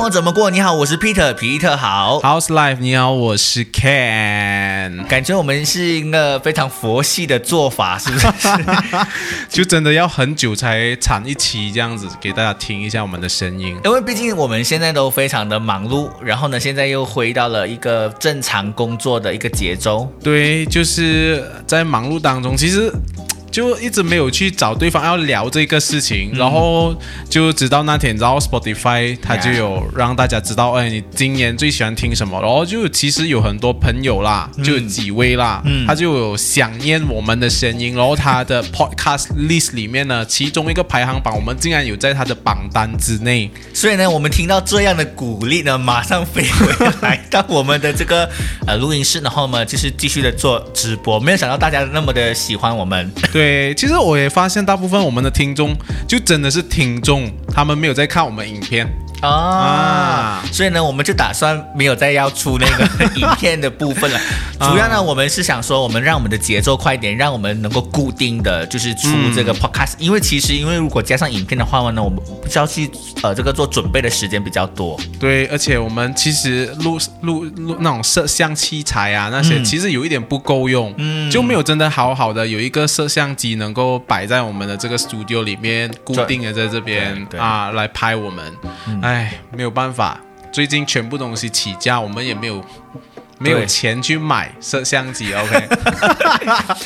活怎么过？你好，我是 Peter，皮特好。House Life，你好，我是 Ken，感觉我们是一个非常佛系的做法，是不是？就真的要很久才产一期这样子，给大家听一下我们的声音。因为毕竟我们现在都非常的忙碌，然后呢，现在又回到了一个正常工作的一个节奏。对，就是在忙碌当中，其实。就一直没有去找对方要聊这个事情，然后就直到那天，然后 Spotify 它就有让大家知道，哎，你今年最喜欢听什么？然后就其实有很多朋友啦，就有几位啦，他就有想念我们的声音，然后他的 Podcast list 里面呢，其中一个排行榜，我们竟然有在他的榜单之内。所以呢，我们听到这样的鼓励呢，马上飞回来到我们的这个 呃录音室，然后呢，就是继续的做直播。没有想到大家那么的喜欢我们。对，其实我也发现，大部分我们的听众就真的是听众，他们没有在看我们影片。啊啊，所以呢，我们就打算没有再要出那个影片的部分了。主要呢，我们是想说，我们让我们的节奏快一点，让我们能够固定的就是出这个 podcast。因为其实，因为如果加上影片的话呢，我们不需要去呃这个做准备的时间比较多。对，而且我们其实录录录那种摄像器材啊，那些、嗯其实有一点不够用，嗯就没有真的好好的有一个摄像机能够摆在我们的这个 studio 里面，固定的在这边啊来拍我们。哎，没有办法，最近全部东西起价，我们也没有。没有钱去买摄像机，OK？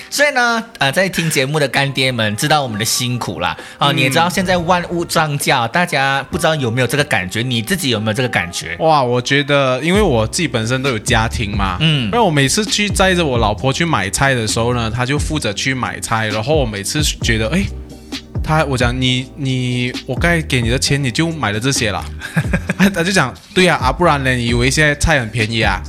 所以呢，呃，在听节目的干爹们知道我们的辛苦啦。啊、你也知道现在万物涨价，大家不知道有没有这个感觉？你自己有没有这个感觉？哇，我觉得，因为我自己本身都有家庭嘛，嗯因为我每次去载着我老婆去买菜的时候呢，她就负责去买菜，然后我每次觉得，哎，他我讲你你我该给你的钱你就买了这些了，他就讲对呀啊不然呢？你以为现在菜很便宜啊？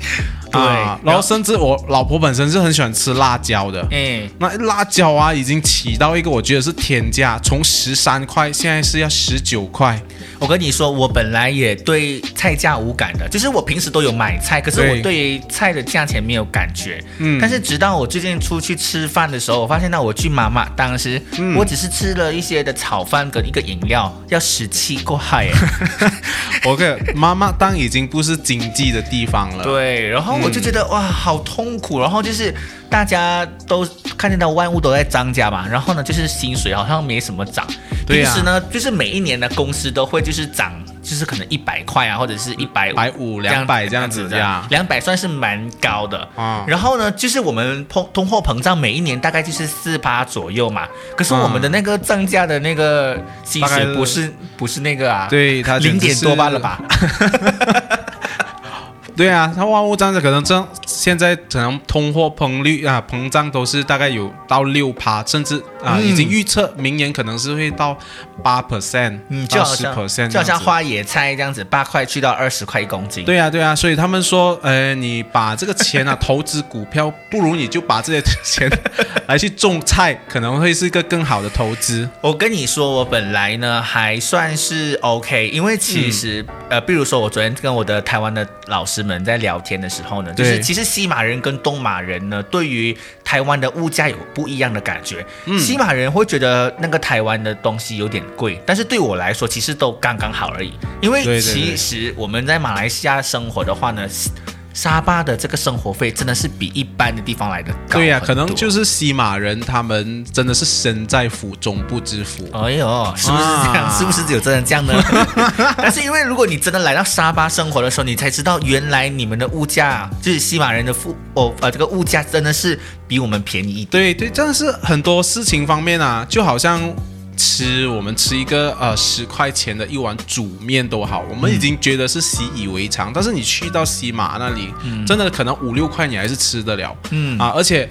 对啊然后甚至我老婆本身是很喜欢吃辣椒的，哎，那辣椒啊，已经起到一个我觉得是天价，从十三块现在是要十九块。我跟你说，我本来也对菜价无感的，就是我平时都有买菜，可是我对菜的价钱没有感觉。嗯但是直到我最近出去吃饭的时候，我发现到我去妈妈当时，嗯我只是吃了一些的炒饭跟一个饮料，要十七块耶。OK，妈妈当已经不是经济的地方了。对，然后我就觉得、哇，好痛苦。然后就是大家都看见到万物都在涨价嘛，然后呢，就是薪水好像没什么涨。对呀平时呢，就是每一年的公司都会就是涨，就是可能一百块啊，或者是一百百五、两百这样子的呀。两百算是蛮高的。啊然后呢，就是我们通通货膨胀每一年大概就是四八左右嘛，可是我们的那个涨价的那个薪水不是不是那个啊，对它零点多罢了吧？吧？对啊，它万物涨价可能这现在可能通货膨率啊膨胀都是大概有到六趴，甚至啊、嗯已经预测明年可能是会到八 percent，嗯，就到十好像 percent，就好像花野菜这样子，八块去到二十块一公斤。对啊，对啊，所以他们说，呃，你把这个钱啊投资股票，不如你就把这些钱来去种菜，可能会是一个更好的投资。我跟你说，我本来呢还算是 OK，因为其实、嗯呃，比如说我昨天跟我的台湾的老师们在聊天的时候呢，就是其实西马人跟东马人呢，对于台湾的物价有不一样的感觉。嗯西马人会觉得那个台湾的东西有点贵，但是对我来说其实都刚刚好而已。因为其实我们在马来西亚生活的话呢。沙巴的这个生活费真的是比一般的地方来的高对呀、很可能就是西马人，他们真的是身在福中不知福。哎呦，是不是这样？啊是不是有真的这样呢？但是因为如果你真的来到沙巴生活的时候，你才知道原来你们的物价，就是西马人的付哦呃这个物价真的是比我们便宜一点。对对，真的是很多事情方面啊，就好像吃我们吃一个呃十块钱的一碗煮面都好，我们已经觉得是习以为常，但是你去到西马那里，真的可能五六块你还是吃得了，嗯啊，而且。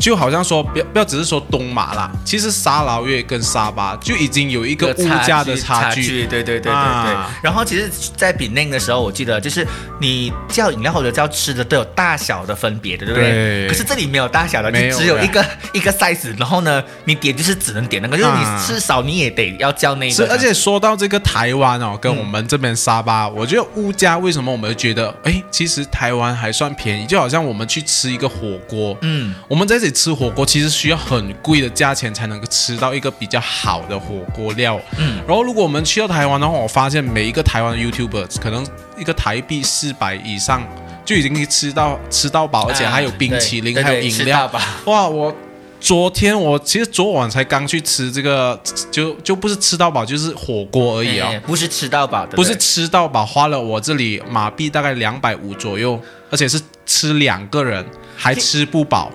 就好像说，不要不要只是说东马啦，其实沙劳越跟沙巴就已经有一个物价的差距。对对对对对。啊然后其实，在比内的时候，我记得就是你叫饮料或者叫吃的都有大小的分别的，对不对？对可是这里没有大小的，就没有的只有一个一个 size。然后呢，你点就是只能点那个，就是你啊吃少你也得要叫那个是，个。而且说到这个台湾哦，跟我们这边沙巴，我觉得物价为什么我们会觉得，哎，其实台湾还算便宜，就好像我们去吃一个火锅，嗯，我们在这吃火锅其实需要很贵的价钱才能够吃到一个比较好的火锅料。嗯，然后如果我们去到台湾的话，我发现每一个台湾的 YouTuber 可能一个台币四百以上就已经可以吃到吃到饱，而且还有冰淇淋，对还有饮料。到饱。哇，我昨天我其实昨晚才刚去吃这个，就就不是吃到饱，就是火锅而已啊、哎不是吃到饱的，不是吃到饱，花了我这里马币大概两百五左右，而且是吃两个人还吃不饱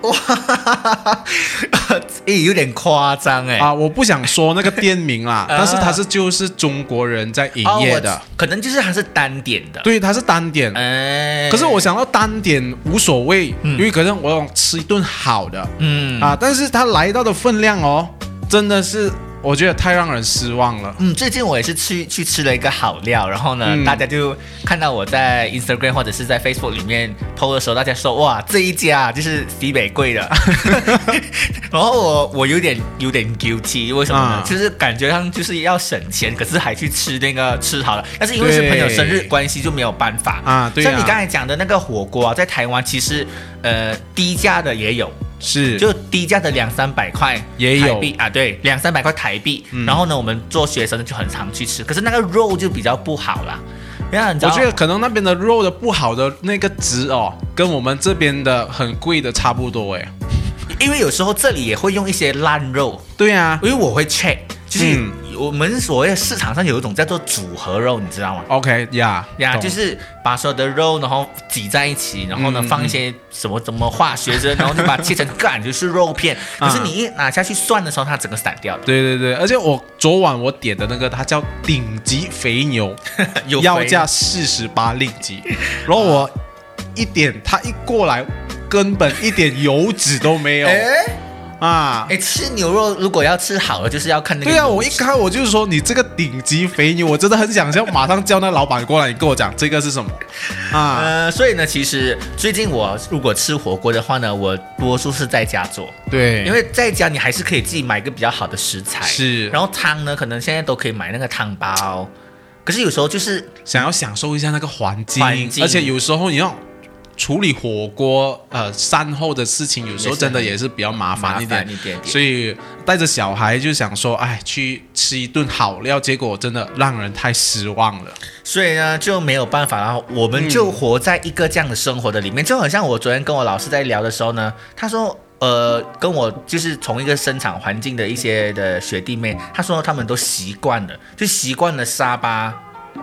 哎，有点夸张哎。啊！我不想说那个店名啦，但是它是就是中国人在营业的，可能就是它是单点的。对，它是单点。哎，可是我想到单点无所谓，因为可能我想吃一顿好的嗯啊，但是它来到的分量哦，真的是我觉得太让人失望了。嗯，最近我也是去去吃了一个好料，然后呢，嗯。大家就看到我在 Instagram 或者是在 Facebook 里面 PO 的时候，大家说哇这一家就是西北贵的，然后我我有点有点 guilty，为什么呢？啊。就是感觉上就是要省钱，可是还去吃那个吃好了，但是因为是朋友生日对关系就没有办法。啊对啊。像你刚才讲的那个火锅啊，在台湾其实呃低价的也有，是，就低价的两三百块也有台币啊，对，两三百块台币。嗯然后呢，我们做学生就很常去吃，可是那个肉就比较不好啦。我觉得可能那边的肉的不好的那个值哦，跟我们这边的很贵的差不多哎。因为有时候这里也会用一些烂肉，对啊因为我会 check，就是嗯我们所谓市场上有一种叫做组合肉，你知道吗？，OK 呀呀，懂。就是把所有的肉，然后挤在一起，然后呢嗯。放一些什么什么化学针，然后就把它切成干，就是肉片。可是啊你一拿下去涮的时候，它整个散掉的。对对对，而且我昨晚我点的那个，它叫顶级肥牛，要价四十八令吉，然后我一点，它一过来，根本一点油脂都没有。哎啊。哎，吃牛肉如果要吃好了，就是要看那个。对啊，我一看我就是说你这个顶级肥牛，我真的很想要马上叫那老板过来，你跟我讲这个是什么啊？呃，所以呢，其实最近我如果吃火锅的话呢，我多数是在家做，对，因为在家你还是可以自己买一个比较好的食材。是然后汤呢，可能现在都可以买那个汤包，可是有时候就是想要享受一下那个环境，环境而且有时候你要处理火锅呃善后的事情，有时候真的也是比较麻烦一点。一点点所以带着小孩就想说，哎，去吃一顿好料，结果真的让人太失望了。所以呢就没有办法，然后我们就活在一个这样的生活的里面，就好像我昨天跟我老师在聊的时候呢，他说。呃，跟我就是同一个生产环境的一些的学弟妹，他说他们都习惯了，就习惯了沙巴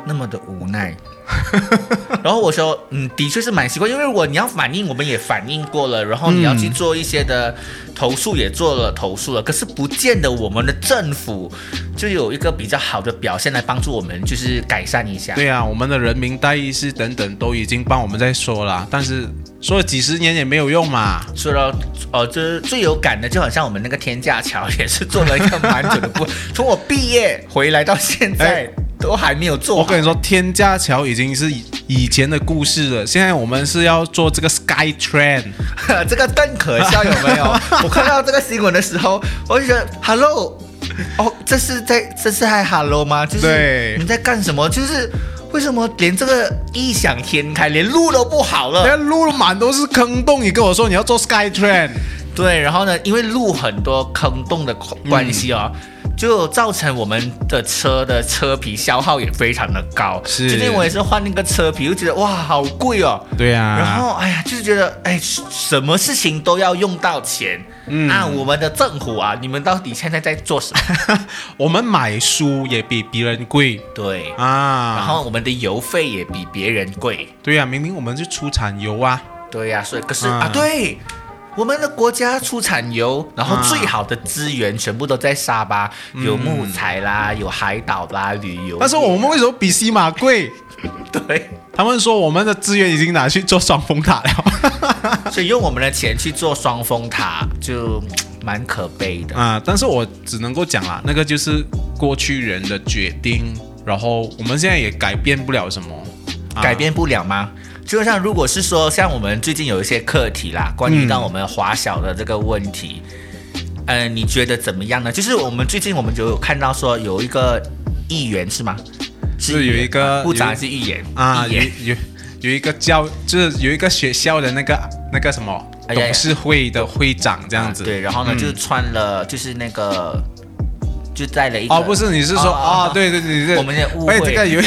那么的无奈。然后我说，嗯，的确是蛮奇怪，因为如果你要反应，我们也反应过了，然后你要去做一些的投诉，也做了投诉了，可是不见得我们的政府就有一个比较好的表现来帮助我们，就是改善一下。对啊，我们的人民代议士等等都已经帮我们在说了，但是说了几十年也没有用嘛。说到哦，这最有感的，就好像我们那个天价桥也是做了一个蛮久的步，从我毕业回来到现在、哎都还没有做。我跟你说，天价桥已经是以以前的故事了，现在我们是要做这个 Sky Train。这个更可笑，有没有？我看到这个新闻的时候，我就觉得，Hello，哦，这是在这是还 Hello 吗？就是对你在干什么？就是为什么连这个异想天开，连路都不好了？连路满都是坑洞，你跟我说你要做 Sky Train，对，然后呢，因为路很多坑洞的关系哦。就造成我们的车的车皮消耗也非常的高。是最近我也是换那个车皮，就觉得哇，好贵哦。对啊，然后哎呀，就是觉得哎，什么事情都要用到钱。嗯啊，我们的政府啊，你们到底现在在做什么？我们买书也比别人贵对，啊，然后我们的油费也比别人贵。对啊，明明我们就出产油啊，对呀、所以可是、啊啊，对。我们的国家出产油，然后啊最好的资源全部都在沙巴，有木材啦，有海岛啦，旅游。但是我们为什么比西马贵？对，他们说我们的资源已经拿去做双峰塔了 所以用我们的钱去做双峰塔，就嗯蛮可悲的。啊！但是我只能够讲啊，那个就是过去人的决定，然后我们现在也改变不了什么，啊改变不了吗？就像如果是说，像我们最近有一些课题啦，关于嗯到我们华小的这个问题，呃，你觉得怎么样呢？就是我们最近我们就有看到说有一个议员是吗？是有一个啊部长是议员啊，有有有一个教，就是有一个学校的那个那个什么董事会的会长这样子。对，然后呢，嗯就穿了就是那个，就带了一个哦，不是，你是说哦啊？对对对对，我们误哎，会这个有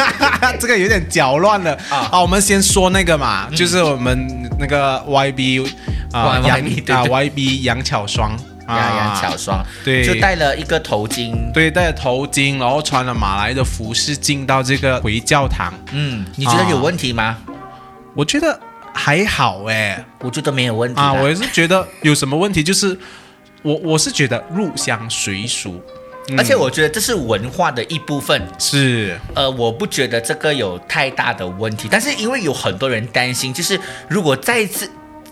这个有点搅乱了。啊。啊。我们先说那个嘛，就是我们那个 YB 啊 YB 杨啊对。对 YB 杨巧双呀杨巧双，对。就戴了一个头巾，对，戴了头巾，然后穿了马来的服饰进到这个回教堂，嗯，你觉得有问题吗？我觉得还好哎我觉得没有问题啊，我也是觉得有什么问题，就是我我是觉得入乡随俗，嗯。而且我觉得这是文化的一部分，是。呃，我不觉得这个有太大的问题，但是因为有很多人担心，就是如果再一次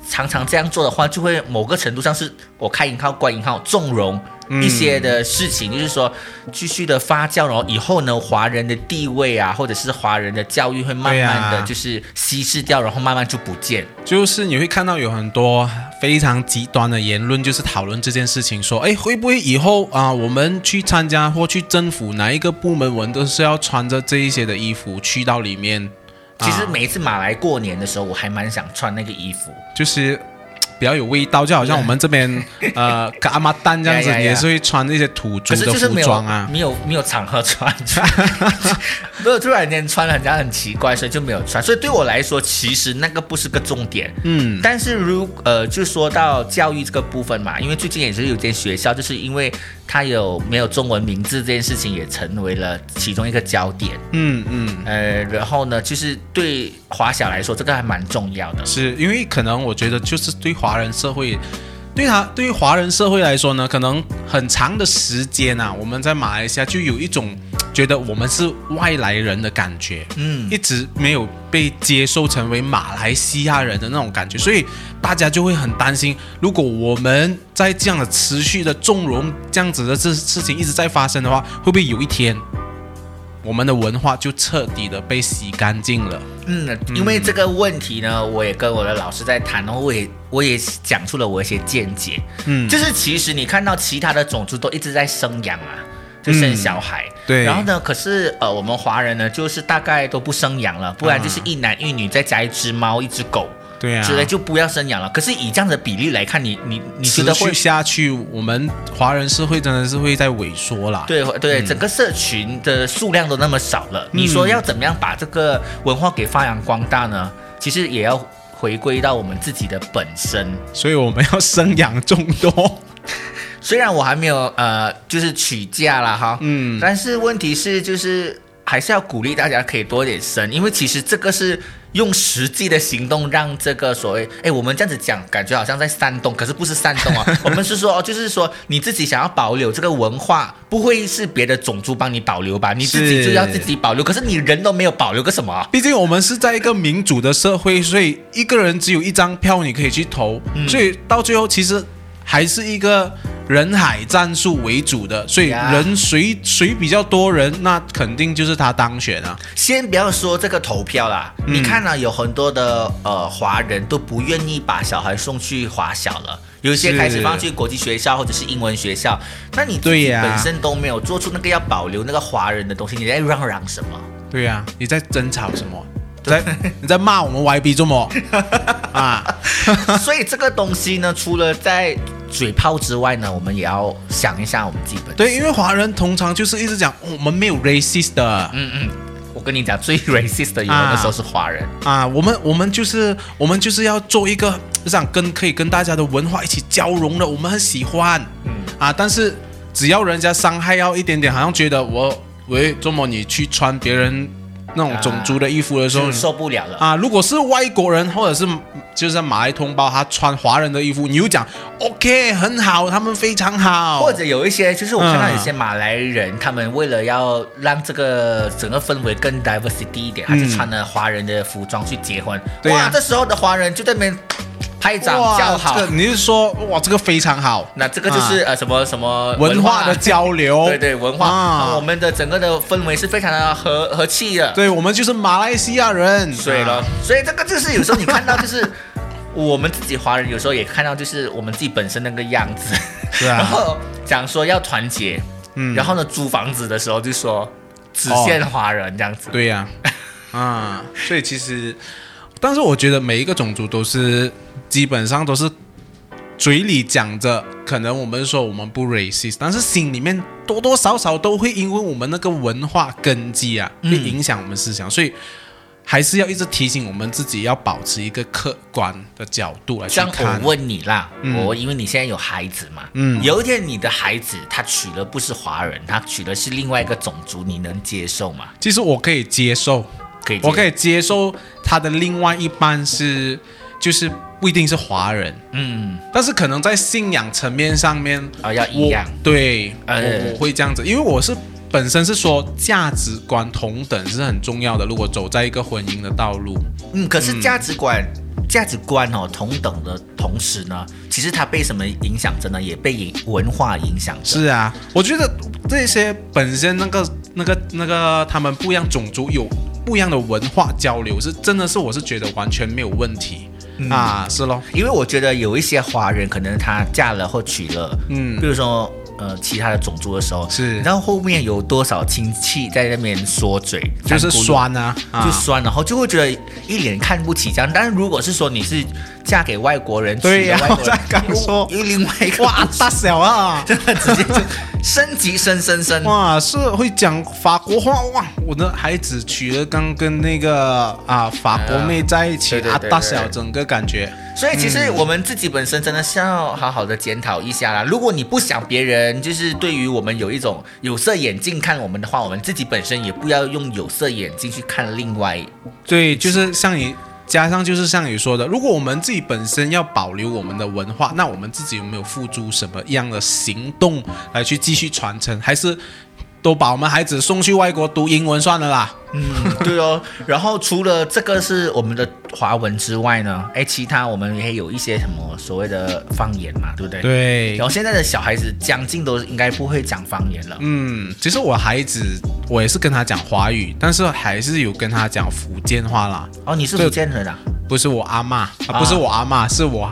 常常这样做的话，就会某个程度上是我开引号关引号纵容一些的事情，就是说继续的发酵，然后以后呢，华人的地位啊，或者是华人的教育会慢慢的就是稀释掉，然后慢慢就不见。就是你会看到有很多非常极端的言论，就是讨论这件事情，说，哎，会不会以后啊，我们去参加或去政府哪一个部门，我们都是要穿着这一些的衣服去到里面？其实啊每一次马来过年的时候，我还蛮想穿那个衣服。就是。比较有味道，就好像我们这边 呃，跟阿妈蛋这样子，呀呀呀你也是会穿那些土可著的服是就是没有装啊。没有没有场合穿，没有突然间穿了，人家很奇怪，所以就没有穿。所以对我来说，其实那个不是个重点。嗯，但是如呃，就说到教育这个部分嘛，因为最近也是有间学校，就是因为它有没有中文名字这件事情，也成为了其中一个焦点。嗯嗯，呃，然后呢，就是对华小来说，这个还蛮重要的。是因为可能我觉得就是对华人社会，对他对于华人社会来说呢，可能很长的时间啊，我们在马来西亚就有一种觉得我们是外来人的感觉，嗯，一直没有被接受成为马来西亚人的那种感觉，所以大家就会很担心，如果我们在这样的持续的纵容这样子的这事情一直在发生的话，会不会有一天我们的文化就彻底的被洗干净了？嗯，因为这个问题呢，我也跟我的老师在谈，然后我也我也讲出了我一些见解。嗯，就是其实你看到其他的种族都一直在生养啊，就生小孩。对然后呢，可是呃，我们华人呢，就是大概都不生养了，不然就是一男一女再加一只猫、一只狗对啊，之类，就不要生养了。可是以这样的比例来看，你你你觉持得会续？下去，我们华人社会真的是会在萎缩啦。对对，整个社群的数量都那么少了，你说要怎么样把这个文化给发扬光大呢？其实也要回归到我们自己的本身。所以我们要生养众多。虽然我还没有呃，就是娶嫁啦哈，嗯，但是问题是就是还是要鼓励大家可以多一点生，因为其实这个是用实际的行动让这个所谓，哎，我们这样子讲，感觉好像在煽动，可是不是煽动啊，我们是说，哦，就是说你自己想要保留这个文化，不会是别的种族帮你保留吧？你自己就要自己保留，可是你人都没有保留个什么啊？毕竟我们是在一个民主的社会，所以一个人只有一张票，你可以去投，嗯所以到最后其实还是一个人海战术为主的，所以人谁谁比较多人，那肯定就是他当选啊。先不要说这个投票啦，嗯你看啊，有很多的呃华人都不愿意把小孩送去华小了，有一些是开始放去国际学校或者是英文学校。那你对呀本身都没有做出那个要保留那个华人的东西，你在嚷嚷什么？对呀、你在争吵什么？你在你在骂我们 YB 做么？啊，所以这个东西呢，除了在嘴炮之外呢，我们也要想一下我们自己本身。对，因为华人通常就是一直讲、哦我们没有 racist 的，嗯嗯，我跟你讲，最 racist 的有的时候是华人。啊，我们我们就是我们就是要做一个想跟可以跟大家的文化一起交融的，我们很喜欢，嗯啊，但是只要人家伤害要一点点，好像觉得我喂，周末你去穿别人那种种族的衣服的时候就，受不了了。啊，如果是外国人或者是就是马来同胞，他穿华人的衣服，你又讲 OK 很好，他们非常好，或者有一些，就是我看到嗯有些马来人，他们为了要让这个整个氛围更 diversity 一点，他就穿了华人的服装去结婚。哇，这时候的华人就在那边拍掌哇叫好。这个你是说哇，这个非常好，那这个就是、呃什么什么啊文化的交流，对对文化、啊。我们的整个的氛围是非常的和和气的。对我们就是马来西亚人，所以了，啊。所以这个就是有时候你看到就是。我们自己华人有时候也看到，就是我们自己本身那个样子，是啊。然后讲说要团结，嗯。然后呢租房子的时候就说只限华人这样子，对呀、啊，所以其实，但是我觉得每一个种族都是基本上都是嘴里讲着，可能我们说我们不 racist，但是心里面多多少少都会因为我们那个文化根基啊，嗯会影响我们思想，所以还是要一直提醒我们自己要保持一个客观的角度来去像看我。问你啦，嗯我因为你现在有孩子嘛，嗯有一天你的孩子他娶了不是华人，他娶的是另外一个种族，你能接受吗？其实我可以接受，可以接受，我可以接受他的另外一半是，就是不一定是华人，嗯，但是可能在信仰层面上面，啊、要一样，我对，呃我我会这样子，因为我是本身是说价值观同等是很重要的。如果走在一个婚姻的道路，嗯，可是价值观。价值观哦，同等的同时呢，其实它被什么影响着呢？也被影文化影响着。是啊，我觉得这些本身那个那个那个他们不一样种族有不一样的文化交流，是真的是我是觉得完全没有问题、啊，是咯，因为我觉得有一些华人，可能他嫁了或娶了，嗯。比如说呃其他的种族的时候，是你知道后面有多少亲戚在那边说嘴，就是酸啊，啊就酸，然后就会觉得一脸看不起这样。但是如果是说你是嫁给外国人，对呀娶了外国人我在刚说又又另外一个哇大小啊，真的直接就升级升升升。哇，是会讲法国话哇！我的孩子娶了刚跟那个啊法国妹在一起啊，大小整个感觉所以其实我们自己本身真的是要好好的检讨一下啦。如果你不想别人就是对于我们有一种有色眼镜看我们的话，我们自己本身也不要用有色眼镜去看另外。对，就是像你加上就是像你说的，如果我们自己本身要保留我们的文化，那我们自己有没有付诸什么样的行动来去继续传承，还是都把我们孩子送去外国读英文算了啦？嗯，对哦。然后除了这个是我们的华文之外呢，哎，其他我们也有一些什么所谓的方言嘛，对不对？。对然后现在的小孩子将近都应该不会讲方言了。嗯，其实我孩子我也是跟他讲华语，但是还是有跟他讲福建话啦。哦，你是福建人啊？不是我阿妈啊，不是我阿妈，是我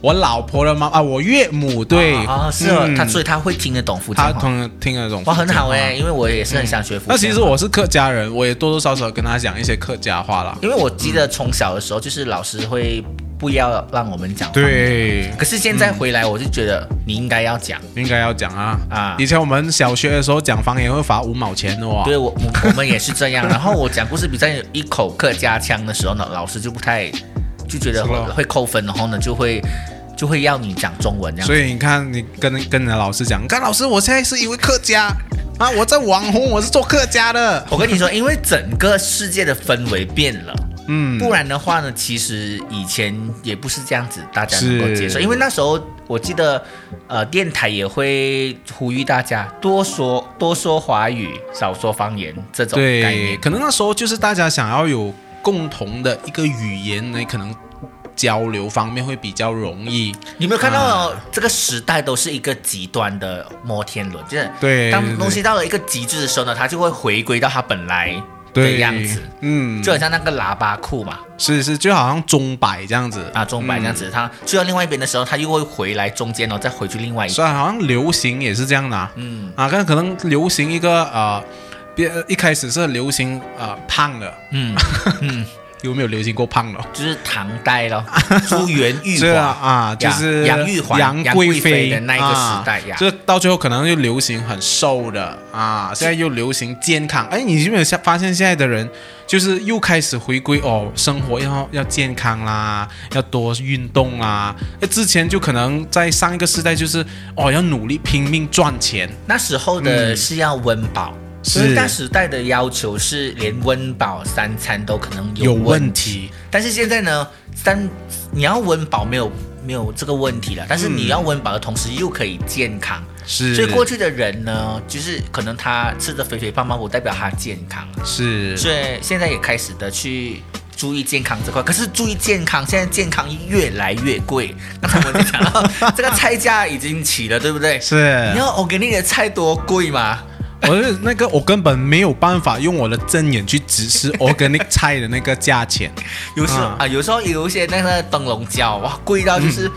我老婆的妈啊，我岳母对啊、哦，是哦，嗯他所以他会听得懂福建他话。听听得懂，哇，很好哎，。因为我也是很想学福建话。那其实我是客家人，我也多多少少跟他讲一些客家话啦。因为我记得从小的时候，就是老师会不要让我们讲。。对，可是现在回来，我就觉得你应该要讲应该要讲啊啊以前我们小学的时候讲方言会罚五毛钱的哇。对我我我们也是这样。然后我讲故事比较有一口客家腔的时候呢，老师就不太就觉得会会扣分，然后呢就会就会要你讲中文这样。所以你看，你跟跟你的老师讲，看老师，我现在是一位客家啊，我在网红，我是做客家的。我跟你说，因为整个世界的氛围变了。嗯，不然的话呢，其实以前也不是这样子，大家能够接受。因为那时候我记得，呃，电台也会呼吁大家多说多说华语，少说方言这种概对，可能那时候就是大家想要有共同的一个语言呢，可能交流方面会比较容易。你有没有看到、啊。这个时代都是一个极端的摩天轮？就是当对当东西到了一个极致的时候呢，它就会回归到它本来的对样子，嗯，就很像那个喇叭裤嘛，是是，就好像钟摆这样子。啊，钟摆这样子，它去到另外一边的时候，它又会回来中间哦，再回去另外一边。虽然好像流行也是这样的啊，嗯。啊，可能可能流行一个呃，别一开始是流行呃胖的，嗯 嗯。有没有流行过胖的？就是唐代咯，朱元玉是啊啊，就是杨玉环、杨杨贵贵妃的那一个时代呀啊。就到最后可能又流行很瘦的啊，现在又流行健康。哎，你有没有发发现现在的人就是又开始回归哦，生活要要健康啦，要多运动啦。那，之前就可能在上一个时代就是哦，要努力拼命赚钱，那时候的是要温饱，是那时代的要求是连温饱三餐都可能有问问题。但是现在呢，三你要温饱没有没有这个问题了，但是你要温饱的同时又可以健康，是，所以过去的人呢，就是可能他吃的肥肥胖胖，不代表他健康，是所以现在也开始的去。注意健康这块，可是注意健康，现在健康越来越贵。刚才我们就讲到，这个菜价已经起了，对不对？是你，要 organic 的菜多贵吗？我是那个我根本没有办法用我的正眼去直视 organic 菜的那个价钱。有时候啊啊，有时候有一些那个灯笼椒，哇，贵到就是，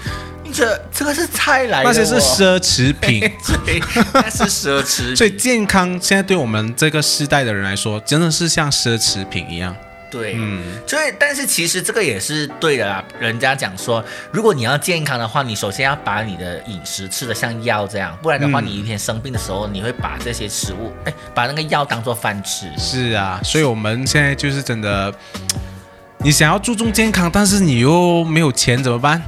你这这个是菜来的、那些是奢侈品。对，那是奢侈品。所以健康现在对我们这个世代的人来说，真的是像奢侈品一样。对，嗯，所以但是其实这个也是对的啦。人家讲说，如果你要健康的话，你首先要把你的饮食吃的像药这样，不然的话，嗯你一天生病的时候，你会把这些食物，哎，把那个药当做饭吃。是啊，所以我们现在就是真的，你想要注重健康，但是你又没有钱怎么办？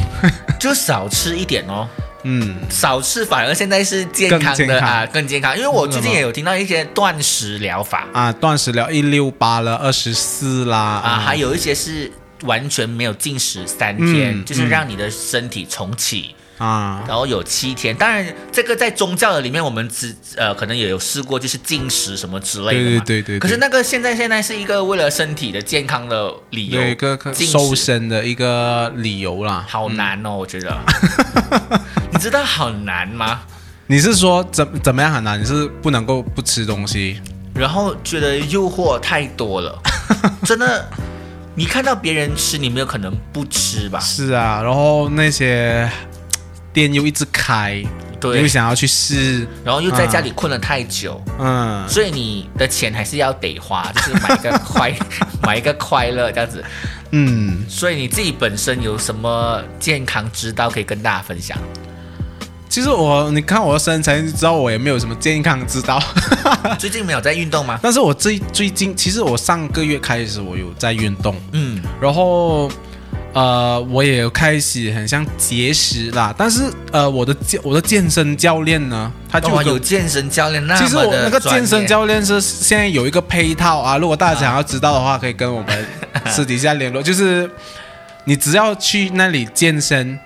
就少吃一点哦，嗯，少吃反而现在是健康的啊，更健康。因为我最近也有听到一些断食疗法啊，断食疗一六八了，二十四啦，啊，还有一些是完全没有进食三天，嗯就是让你的身体重启。啊，然后有七天，当然这个在宗教的里面，我们只呃可能也有试过，就是禁食什么之类的对对嘛。对对，可是那个现在现在是一个为了身体的健康的理由有，一个瘦身的一个理由啦。好难哦，我觉得。你知道好难吗？你是说怎怎么样很难？你是不能够不吃东西？然后觉得诱惑太多了，真的。你看到别人吃，你没有可能不吃吧？是啊，然后那些店又一直开，对又，想要去试，然后又在家里困了太久，嗯，所以你的钱还是要得花，就是买一个 快买一个快乐这样子。嗯，所以你自己本身有什么健康之道可以跟大家分享？其实我你看我的身材，你知道我也没有什么健康之道，最近没有在运动吗？但是我最最近，其实我上个月开始我有在运动，嗯，然后呃，我也有开始很像节食啦，但是呃，我的健我的健身教练呢，他就有健身教练那其实我那个健身教练是现在有一个配套啊，如果大家想要知道的话，可以跟我们私底下联络。就是你只要去那里健身，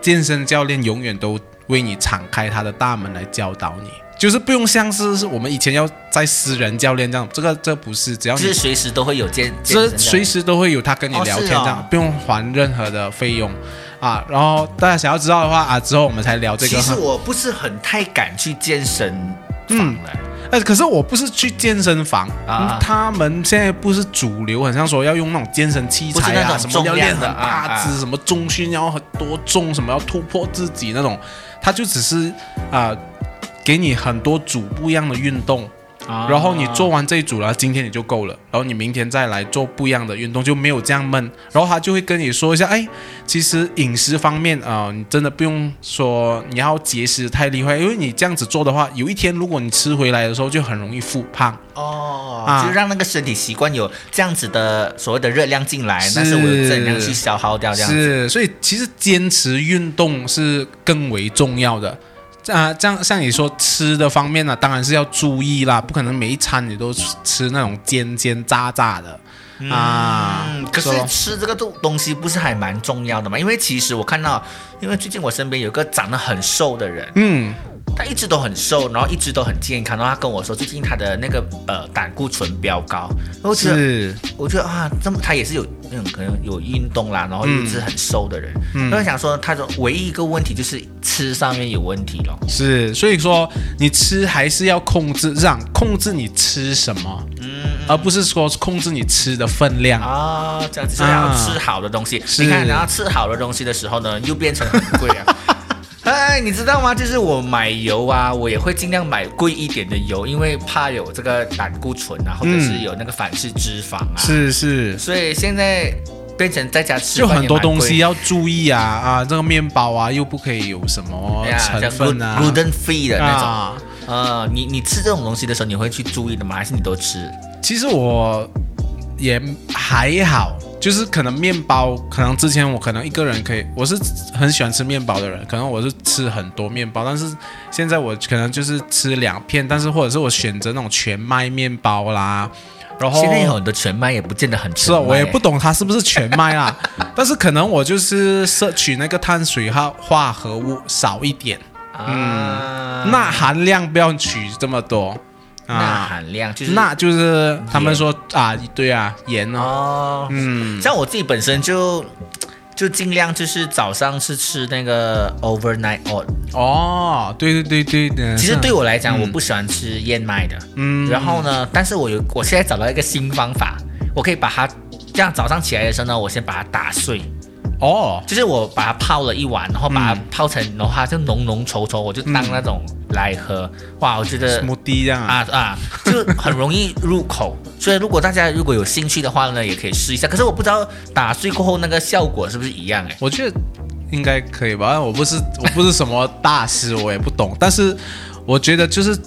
健身教练永远都为你敞开他的大门来教导你，就是不用像是是我们以前要在私人教练这样，这个这不是，只要你是随时都会有健健这身随时都会有他跟你哦聊天，这样、不用还任何的费用。啊。然后大家想要知道的话啊，之后我们才聊这个其实。我不是很太敢去健身嗯。房的，呃，可是我不是去健身房啊。嗯他们现在不是主流，很像说要用那种健身器材啊，什么要练很大啊。只，什么重训要很多重，什么要突破自己那种，他就只是啊、给你很多组不一样的运动，啊然后你做完这一组了，今天你就够了，然后你明天再来做不一样的运动，就没有这样闷。然后他就会跟你说一下，哎，其实饮食方面啊、你真的不用说你要节食太厉害，因为你这样子做的话，有一天如果你吃回来的时候，就很容易复胖。哦，啊就让那个身体习惯有这样子的所谓的热量进来，是但是我有怎样去消耗掉这样子。是，所以其实坚持运动是更为重要的。啊，这样像你说吃的方面呢，当然是要注意啦，不可能每一餐你都吃那种煎煎炸炸的。啊嗯，可是吃这个东东西不是还蛮重要的嘛？因为其实我看到，因为最近我身边有个长得很瘦的人，嗯，他一直都很瘦，然后一直都很健康，然后他跟我说最近他的那个呃胆固醇飙高，我觉得是，我觉得啊，这么他也是有那种可能有运动啦，然后又是很瘦的人，嗯我就想说他的唯一一个问题就是吃上面有问题咯。是，所以说你吃还是要控制，让控制你吃什么，嗯而不是说控制你吃的分量。啊，这样子就是要吃好的东西。是你看，然后吃好的东西的时候呢，又变成很贵啊。哎，你知道吗？就是我买油啊，我也会尽量买贵一点的油，因为怕有这个胆固醇啊，或者是有那个反式脂肪啊。，是是，所以现在变成在家吃就很多东西要注意啊啊，这个面包啊又不可以有什么成分啊 gluten free 的那种。啊。呃，你你吃这种东西的时候，你会去注意的吗？还是你都吃？其实我也还好，就是可能面包，可能之前我可能一个人可以，我是很喜欢吃面包的人，可能我是吃很多面包，但是现在我可能就是吃两片，但是或者是我选择那种全麦面包啦，然后现在有很多全麦也不见得很全是啊，麦我也不懂它是不是全麦啦，但是可能我就是摄取那个碳水化化合物少一点，嗯，钠含量不要取这么多钠啊。含量就是钠就是他们说啊，对啊，盐哦，哦，嗯，像我自己本身就 就尽量就是早上是吃那个 overnight oat。哦，对对对对的。其实对我来讲，嗯我不喜欢吃燕麦的。嗯，然后呢，但是我有我现在找到一个新方法，我可以把它这样早上起来的时候呢，我先把它打碎，哦，就是我把它泡了一碗，然后把它嗯泡成，然后它就浓浓稠稠，我就当那种来喝。哇，我觉得 smoothie 这样啊，啊啊，就很容易入口，所以如果大家如果有兴趣的话呢，也可以试一下。可是我不知道打碎过后那个效果是不是一样哎。我觉得应该可以吧，我不是我不是什么大师，我也不懂，但是我觉得就是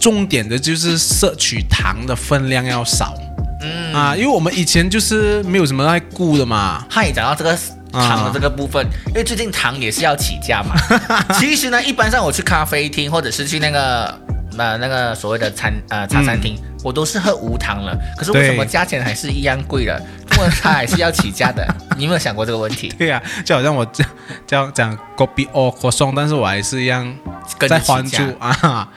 重点的就是摄取糖的分量要少。嗯啊，因为我们以前就是没有什么爱顾的嘛。他也讲到这个糖的这个部分，因为最近糖也是要起价嘛。其实呢，一般上我去咖啡厅或者是去那个那那个所谓的餐呃茶餐厅，我都是喝无糖了。可是为什么价钱还是一样贵的？因为它还是要起价的。你有没有想过这个问题？对呀，就好像我这这样讲 copy or c o s 但是我还是一样在关注啊。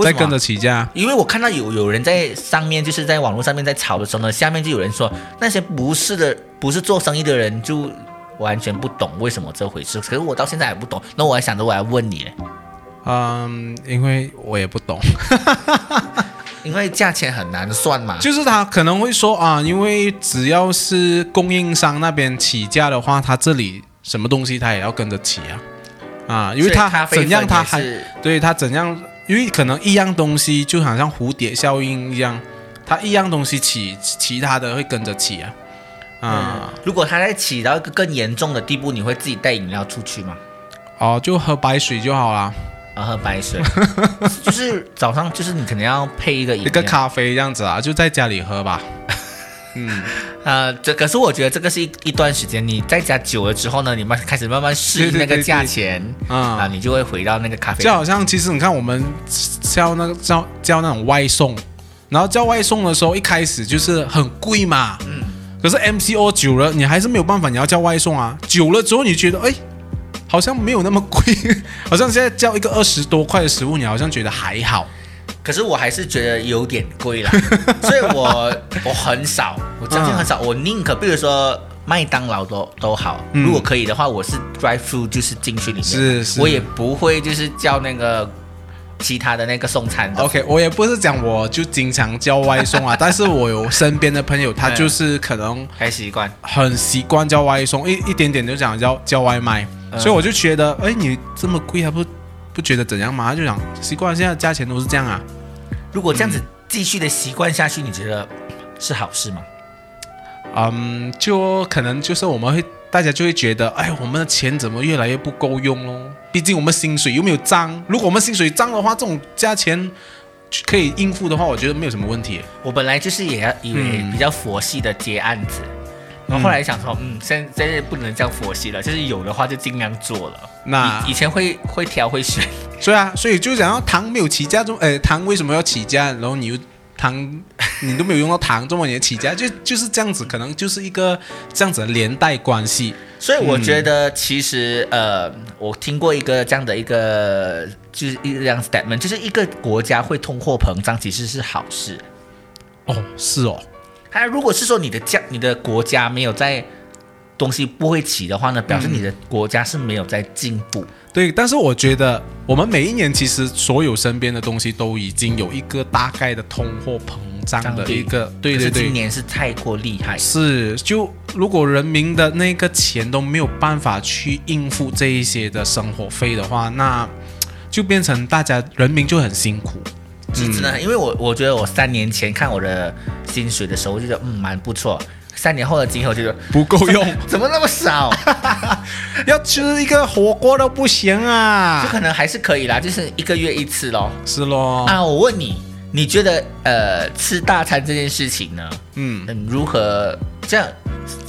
在跟着起价，因为我看到有有人在上面，就是在网络上面在炒的时候呢，下面就有人说那些不是的，不是做生意的人就完全不懂为什么这回事。可是我到现在还不懂，那我还想着我还问你，嗯，因为我也不懂，因为价钱很难算嘛。就是他可能会说啊，因为只要是供应商那边起价的话，他这里什么东西他也要跟着起啊，啊，因为他怎样他还对他怎样。因为可能一样东西就好像蝴蝶效应一样，他一样东西起，其他的会跟着起啊。啊，如果它在起到一个更严重的地步，你会自己带饮料出去吗？哦，就喝白水就好了。啊，喝白水，就是早上就是你可能要配一个一个咖啡这样子啊，就在家里喝吧。嗯，呃，这可是我觉得这个是一一段时间，你在家久了之后呢，你慢开始慢慢适应那个价钱啊，你就会回到那个咖啡。就好像其实你看我们叫那个叫叫那种外送，然后叫外送的时候一开始就是很贵嘛，嗯，可是 MCO 久了你还是没有办法，你要叫外送啊，久了之后你觉得哎，好像没有那么贵，好像现在叫一个二十多块的食物，你好像觉得还好。可是我还是觉得有点贵了，所以我我很少，我真的很少，我宁可比如说麦当劳都都好，如果可以的话，我是 drive through 就是进去里面，是是，我也不会就是叫那个其他的那个送餐的。OK，我也不是讲我就经常叫外送啊，但是我有身边的朋友，他就是可能还习惯，很习惯叫外送，一一点点就讲叫叫外卖，所以我就觉得，哎，你这么贵还不不觉得怎样吗？他就讲习惯，现在价钱都是这样啊。如果这样子继续的习惯下去，你觉得是好事吗？嗯，就可能就是我们会大家就会觉得，哎，我们的钱怎么越来越不够用喽？毕竟我们薪水又没有涨。如果我们薪水涨的话，这种价钱可以应付的话，我觉得没有什么问题。我本来就是也要以为比较佛系的接案子。然后后来想说，嗯，现现在不能这样佛系了，就是有的话就尽量做了。那以前会会挑会选，对啊，所以就想要糖没有起价中，哎，糖为什么要起价？然后你又糖你都没有用到糖，这么年起家，就就是这样子，可能就是一个这样子的连带关系。所以我觉得其实呃，我听过一个这样的一个就是一样 statement，就是一个国家会通货膨胀其实是好事。哦，是哦。它如果是说你的家、你的国家没有在东西不会起的话呢，表示你的国家是没有在进步。对，但是我觉得我们每一年其实所有身边的东西都已经有一个大概的通货膨胀的一个，对对对。今年是太过厉害。是，就如果人民的那个钱都没有办法去应付这一些的生活费的话，那就变成大家人民就很辛苦。是真的，因为我我觉得我三年前看我的薪水的时候，我就觉得嗯蛮不错。三年后的今后就觉得不够用，怎么那么少？要吃一个火锅都不行啊！就可能还是可以啦，就是一个月一次咯。是咯。啊，我问你，你觉得呃吃大餐这件事情呢？嗯，如何这样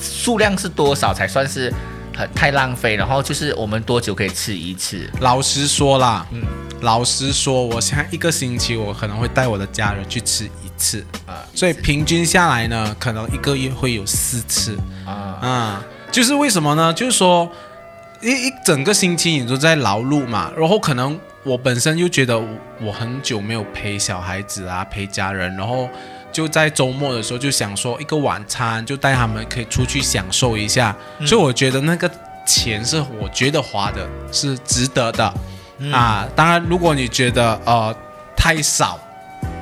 数量是多少才算是很太浪费？然后就是我们多久可以吃一次？老实说啦，嗯。老实说，我现在一个星期我可能会带我的家人去吃一次啊，所以平均下来呢，可能一个月会有四次。啊。啊，就是为什么呢？就是说一一整个星期你都在劳碌嘛，然后可能我本身又觉得我很久没有陪小孩子啊，陪家人，然后就在周末的时候就想说一个晚餐就带他们可以出去享受一下，所以我觉得那个钱是我觉得花的是值得的。啊，当然，如果你觉得呃太少，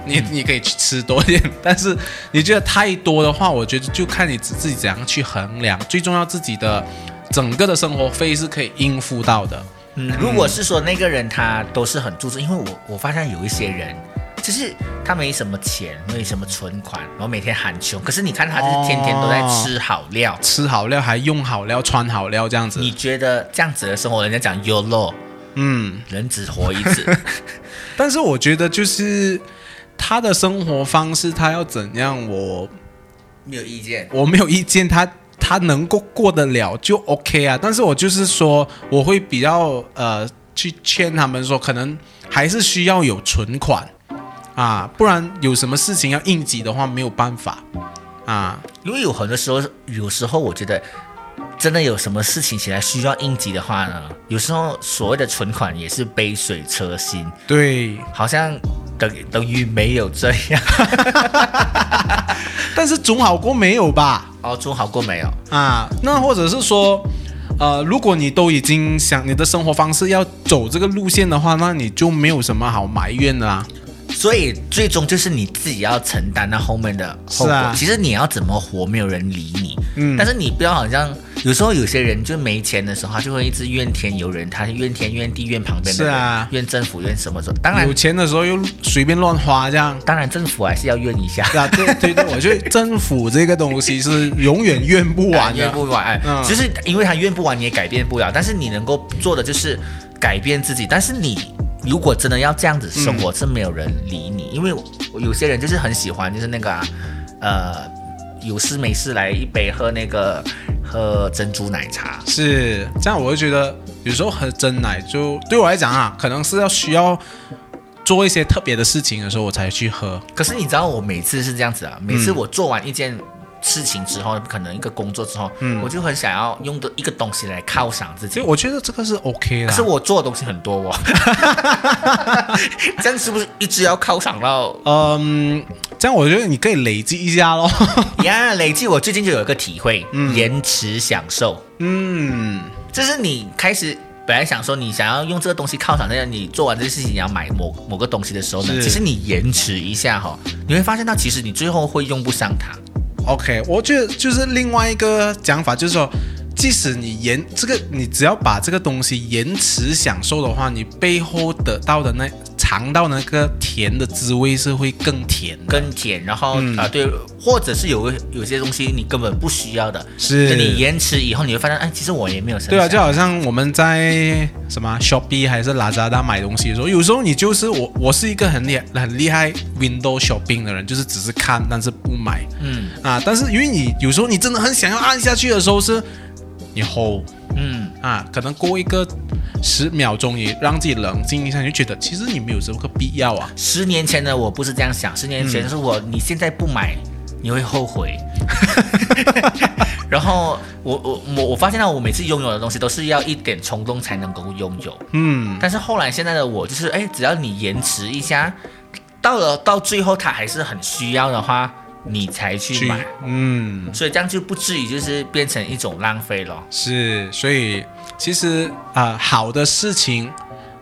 你你可以去吃多一点。但是你觉得太多的话，我觉得就看你自自己怎样去衡量。最重要，自己的整个的生活费是可以应付到的。嗯，如果是说那个人他都是很注重，因为我我发现有一些人。就是他没什么钱，没什么存款，然后每天喊穷，可是你看他就是天天都在吃好料。吃好料还用好料穿好料这样子，你觉得这样子的生活，人家讲 YOLO，嗯，人只活一次，但是我觉得就是他的生活方式，他要怎样，我没有意见。我没有意见，他他能够过得了就 OK 啊。但是我就是说，我会比较呃去劝他们说，可能还是需要有存款啊，不然有什么事情要应急的话，没有办法啊。因为有很多时候，有时候我觉得真的有什么事情起来需要应急的话呢，有时候所谓的存款也是杯水车薪，对，好像等等于没有这样。但是总好过没有吧？哦，总好过没有？啊，那或者是说，呃，如果你都已经想你的生活方式要走这个路线的话，那你就没有什么好埋怨的啊。所以最终就是你自己要承担那后面的后果。啊其实你要怎么活，没有人理你。嗯但是你不要好像有时候有些人就没钱的时候，他就会一直怨天尤人，他怨天怨地怨旁边的人，是啊怨政府怨什么什么。当然有，钱的时候又随便乱花这样。当然政府还是要怨一下。啊，对对对，我觉得政府这个东西是永远怨不完的。怨不完，哎嗯就是因为他怨不完，你也改变不了。但是你能够做的就是改变自己。但是你如果真的要这样子生嗯活，是没有人理你，因为有些人就是很喜欢，就是那个啊、呃，有事没事来一杯喝那个喝珍珠奶茶。是这样，我就觉得有时候喝真奶就对我来讲啊，可能是要需要做一些特别的事情的时候，我才去喝。可是你知道，我每次是这样子啊，每次嗯我做完一件。事情之后，可能一个工作之后，嗯我就很想要用的一个东西来犒赏自己。我觉得这个是 OK 的。可是我做的东西很多哦，这样是不是一直要犒赏到嗯，这样我觉得你可以累积一下咯。呀累积我最近就有一个体会，延迟享受，嗯，就是你开始本来想说你想要用这个东西犒赏那样，你做完这个事情你要买某某个东西的时候呢，其实你延迟一下哈、你会发现到其实你最后会用不上它。OK，我觉得就是另外一个讲法，就是说，即使你延这个，你只要把这个东西延迟享受的话，你背后得到的那尝到那个甜的滋味是会更甜。更甜，然后啊、对，或者是有有些东西你根本不需要的，是。你延迟以后，你会发现，哎，其实我也没有剩对啊，就好像我们在什么 Shopee 还是 Lazada 买东西的时候，有时候你就是我，我是一个很厉害很厉害 Window Shopping 的人，就是只是看但是不买。嗯。啊。但是因为你有时候你真的很想要按下去的时候是，你 hold 嗯，啊，可能过一个十秒钟也让自己冷静一下，你就觉得其实你没有这个必要啊。十年前的我不是这样想，十年前是我，你现在不买，你会后悔。然后我我我我发现到我每次拥有的东西都是要一点冲动才能够拥有，嗯，但是后来现在的我就是，哎，只要你延迟一下，到了到最后他还是很需要的话，你才去买，嗯，所以这样就不至于就是变成一种浪费了。是，所以其实啊、好的事情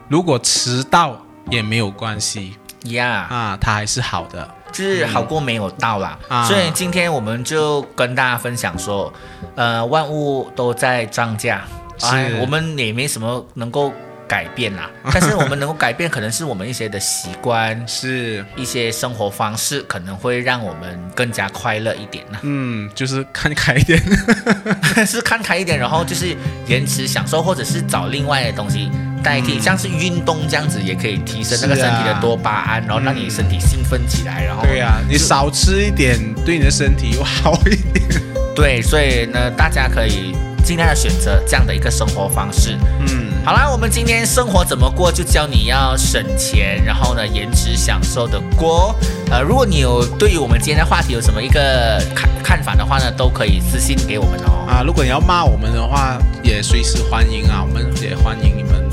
如果迟到也没有关系。呀、啊，它还是好的。就是好过没有到啦。啊。所以今天我们就跟大家分享说，呃，万物都在涨价，是。哎，我们也没什么能够改变啦。但是我们能够改变，可能是我们一些的习惯。是，一些生活方式可能会让我们更加快乐一点呢，嗯，就是看开一点。是看开一点，然后就是延迟享受，或者是找另外的东西代替，像是运动这样子，也可以提升那个身体的多巴胺，然后让你身体兴奋起来，然后对呀、你少吃一点，对你的身体又好一点。对，所以呢，大家可以尽量的选择这样的一个生活方式。嗯，好啦，我们今天生活怎么过，就教你要省钱，然后呢，颜值享受的过。呃，如果你有对于我们今天的话题有什么一个看看法的话呢，都可以私信给我们哦。啊，如果你要骂我们的话，也随时欢迎啊，我们也欢迎你们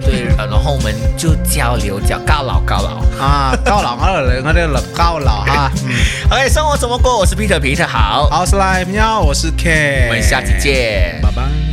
对，呃然后我们就交流叫告老告老。啊，高老二人，我的老高老哈。嗯，OK，生活怎么过？我是 Peter，皮特好，好，我是来喵，我是 K，我们下期见。拜拜。